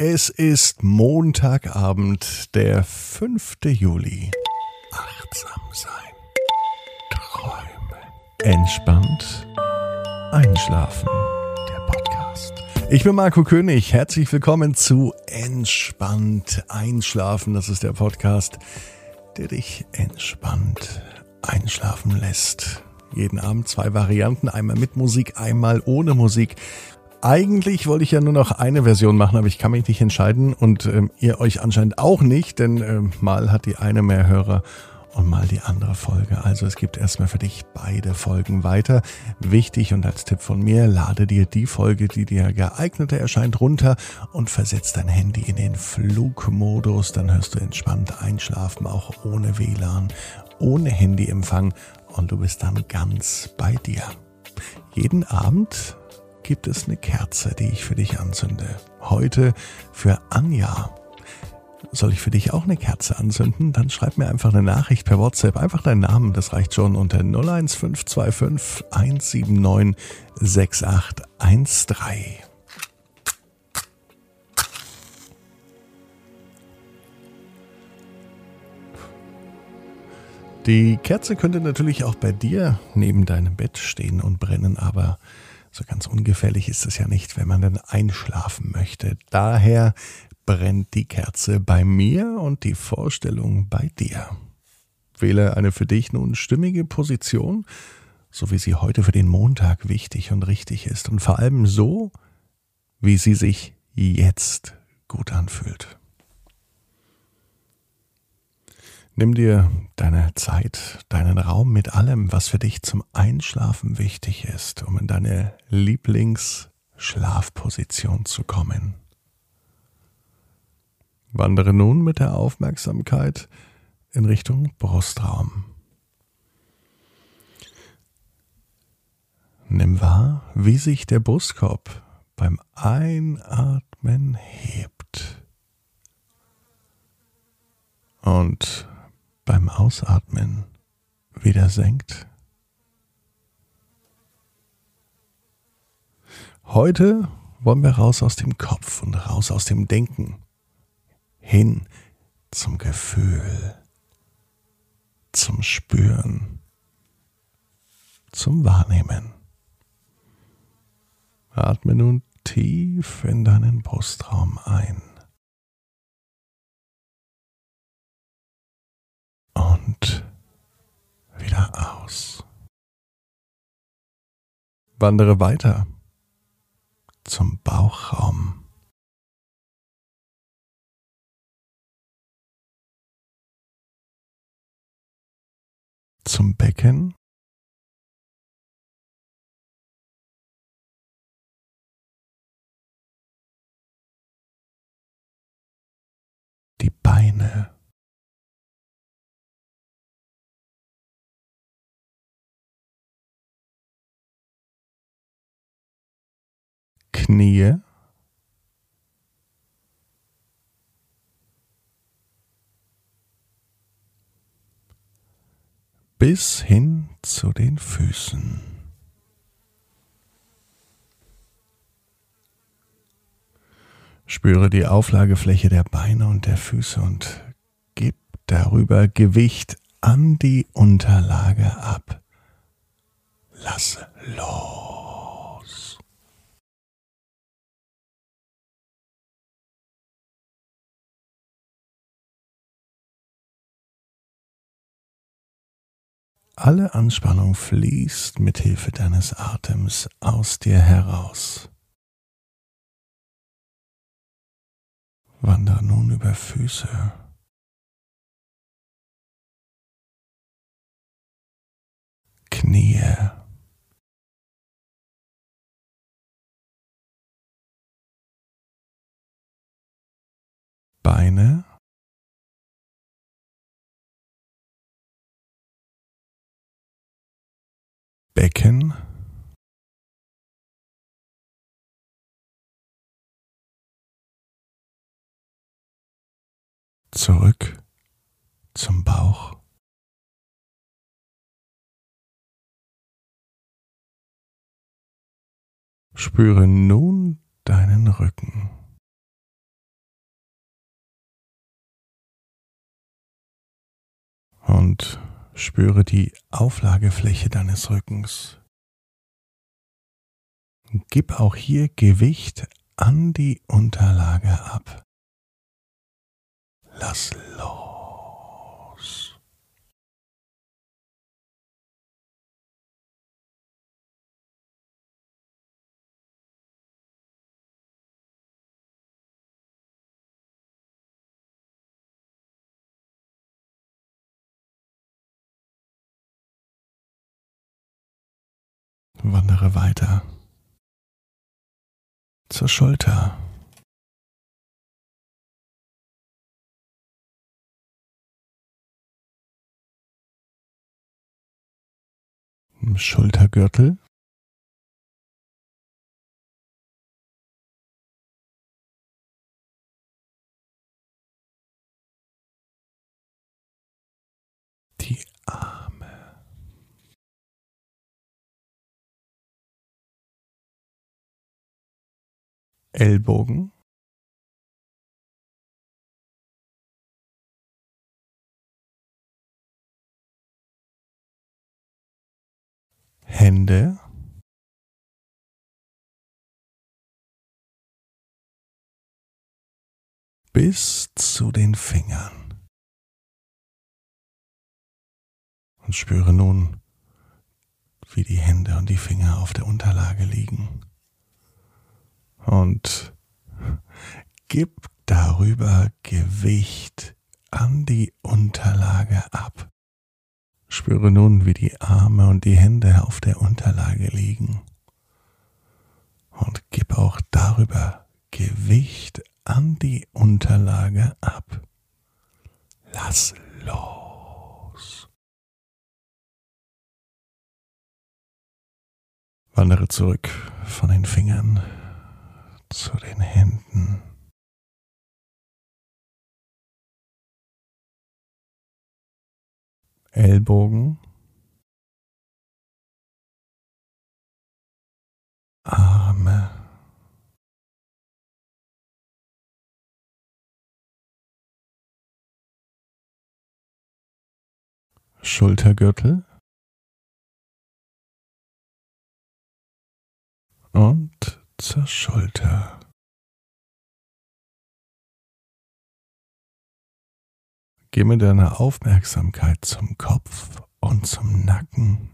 Es ist Montagabend, der 5. Juli. Achtsam sein. Träume. Entspannt. Einschlafen. Der Podcast. Ich bin Marco König. Herzlich willkommen zu Entspannt Einschlafen. Das ist der Podcast, der dich entspannt einschlafen lässt. Jeden Abend zwei Varianten, einmal mit Musik, einmal ohne Musik. Eigentlich wollte ich ja nur noch eine Version machen, aber ich kann mich nicht entscheiden und ähm, ihr euch anscheinend auch nicht, denn ähm, mal hat die eine mehr Hörer und mal die andere Folge. Also es gibt erstmal für dich beide Folgen weiter. Wichtig und als Tipp von mir, lade dir die Folge, die dir geeigneter erscheint, runter und versetz dein Handy in den Flugmodus. Dann hörst du entspannt einschlafen, auch ohne WLAN, ohne Handyempfang und du bist dann ganz bei dir. Jeden Abend gibt es eine Kerze, die ich für dich anzünde. Heute für Anja. Soll ich für dich auch eine Kerze anzünden? Dann schreib mir einfach eine Nachricht per WhatsApp. Einfach deinen Namen, das reicht schon unter 01525 179 6813. Die Kerze könnte natürlich auch bei dir neben deinem Bett stehen und brennen, aber so ganz ungefährlich ist es ja nicht, wenn man dann einschlafen möchte. Daher brennt die Kerze bei mir und die Vorstellung bei dir. Wähle eine für dich nun stimmige Position, so wie sie heute für den Montag wichtig und richtig ist und vor allem so, wie sie sich jetzt gut anfühlt. Nimm dir deine Zeit, deinen Raum mit allem, was für dich zum Einschlafen wichtig ist, um in deine Lieblingsschlafposition zu kommen. Wandere nun mit der Aufmerksamkeit in Richtung Brustraum. Nimm wahr, wie sich der Brustkorb beim Einatmen hebt und beim Ausatmen wieder senkt. Heute wollen wir raus aus dem Kopf und raus aus dem Denken, hin zum Gefühl, zum Spüren, zum Wahrnehmen. Atme nun tief in deinen Brustraum ein. und wieder aus. Wandere weiter zum Bauchraum. Zum Becken. Die Beine. Knie. Bis hin zu den Füßen. Spüre die Auflagefläche der Beine und der Füße und gib darüber Gewicht an die Unterlage ab. Lasse los. Alle Anspannung fließt mit Hilfe deines Atems aus dir heraus. Wander nun über Füße. Knie. Beine. Becken zurück zum Bauch. Spüre nun deinen Rücken. Und spüre die Auflagefläche deines Rückens. Gib auch hier Gewicht an die Unterlage ab. Lass los. Wandere weiter zur Schulter. Schultergürtel. Ellbogen. Hände. Bis zu den Fingern. Und spüre nun, wie die Hände und die Finger auf der Unterlage liegen. Und gib darüber Gewicht an die Unterlage ab. Spüre nun, wie die Arme und die Hände auf der Unterlage liegen. Und gib auch darüber Gewicht an die Unterlage ab. Lass los. Wandere zurück von den Fingern zu den Händen. Ellbogen, Arme, Schultergürtel. Und zur Schulter. Geh mit deiner Aufmerksamkeit zum Kopf und zum Nacken.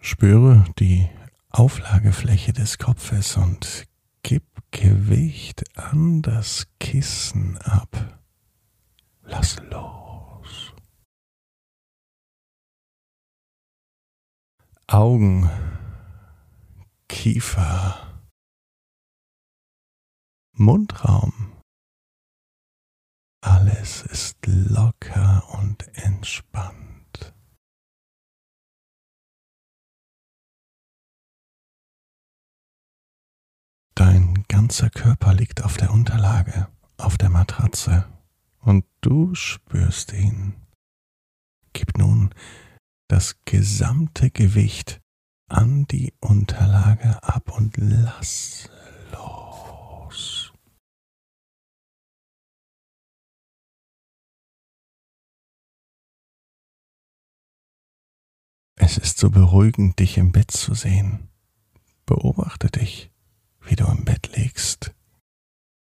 Spüre die Auflagefläche des Kopfes und gib Gewicht an das Kissen ab. Lass los. Augen, Kiefer, Mundraum. Alles ist locker und entspannt. Dein ganzer Körper liegt auf der Unterlage, auf der Matratze, und du spürst ihn. Gib nun das gesamte Gewicht an die Unterlage ab und lass los. Es ist so beruhigend, dich im Bett zu sehen. Beobachte dich, wie du im Bett liegst,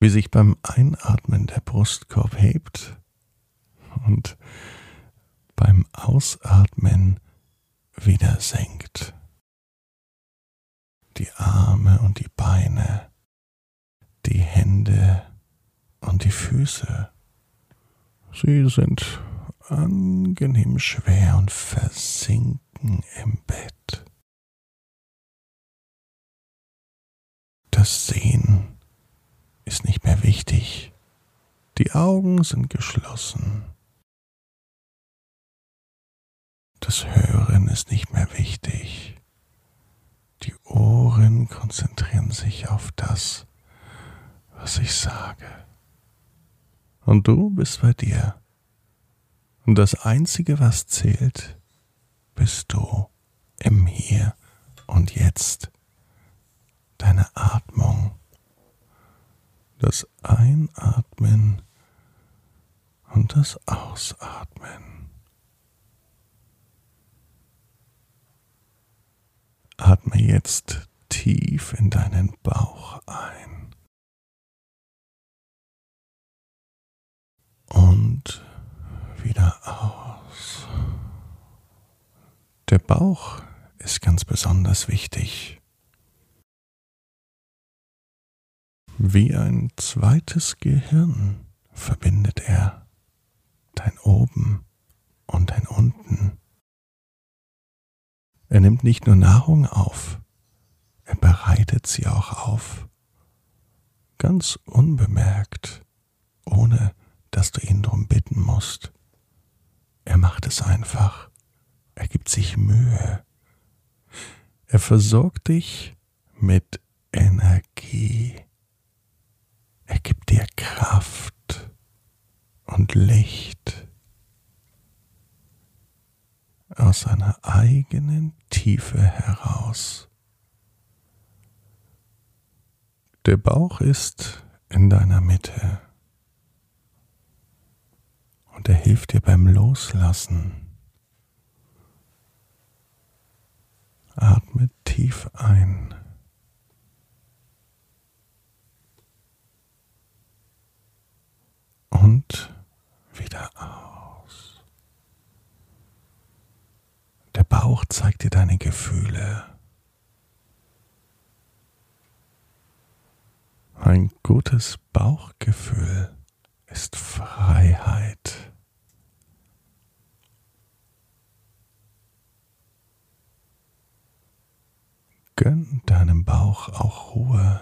wie sich beim Einatmen der Brustkorb hebt und beim Ausatmen wieder senkt. Die Arme und die Beine, die Hände und die Füße, sie sind angenehm schwer und versinken im Bett. Das Sehen ist nicht mehr wichtig. Die Augen sind geschlossen. Das Hören ist nicht mehr wichtig. Die Ohren konzentrieren sich auf das, was ich sage. Und du bist bei dir. Und das Einzige, was zählt, bist du im Hier und Jetzt. Deine Atmung, das Einatmen und das Ausatmen. Atme jetzt tief in deinen Bauch ein und wieder aus. Der Bauch ist ganz besonders wichtig. Wie ein zweites Gehirn verbindet er dein Oben und dein Unten. Er nimmt nicht nur Nahrung auf, er bereitet sie auch auf, ganz unbemerkt, ohne dass du ihn darum bitten musst. Er macht es einfach, er gibt sich Mühe, er versorgt dich mit Energie. Er gibt dir Kraft und Licht aus seiner eigenen Tiefe heraus. Der Bauch ist in deiner Mitte und er hilft dir beim Loslassen. Atme tief ein. Und wieder aus. Der Bauch zeigt dir deine Gefühle. Ein gutes Bauchgefühl ist Freiheit. Gönn deinem Bauch auch Ruhe.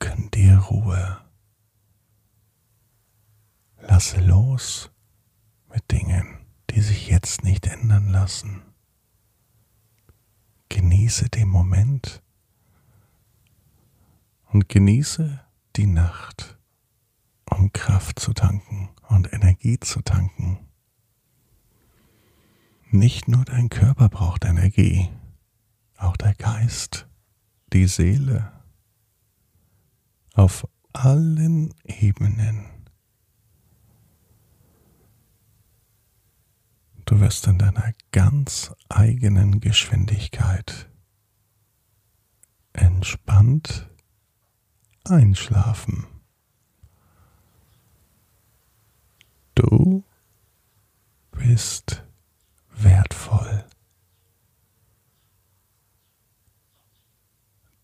Gönn dir Ruhe. Lasse los mit Dingen, die sich jetzt nicht ändern lassen. Genieße den Moment und genieße die Nacht, um Kraft zu tanken und Energie zu tanken. Nicht nur dein Körper braucht Energie, auch der Geist, die Seele, auf allen Ebenen. Du wirst in deiner ganz eigenen Geschwindigkeit entspannt einschlafen. Du bist wertvoll.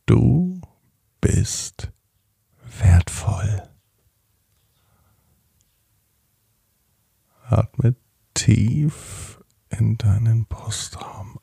Du bist wertvoll. Atme tief in deinen Brustraum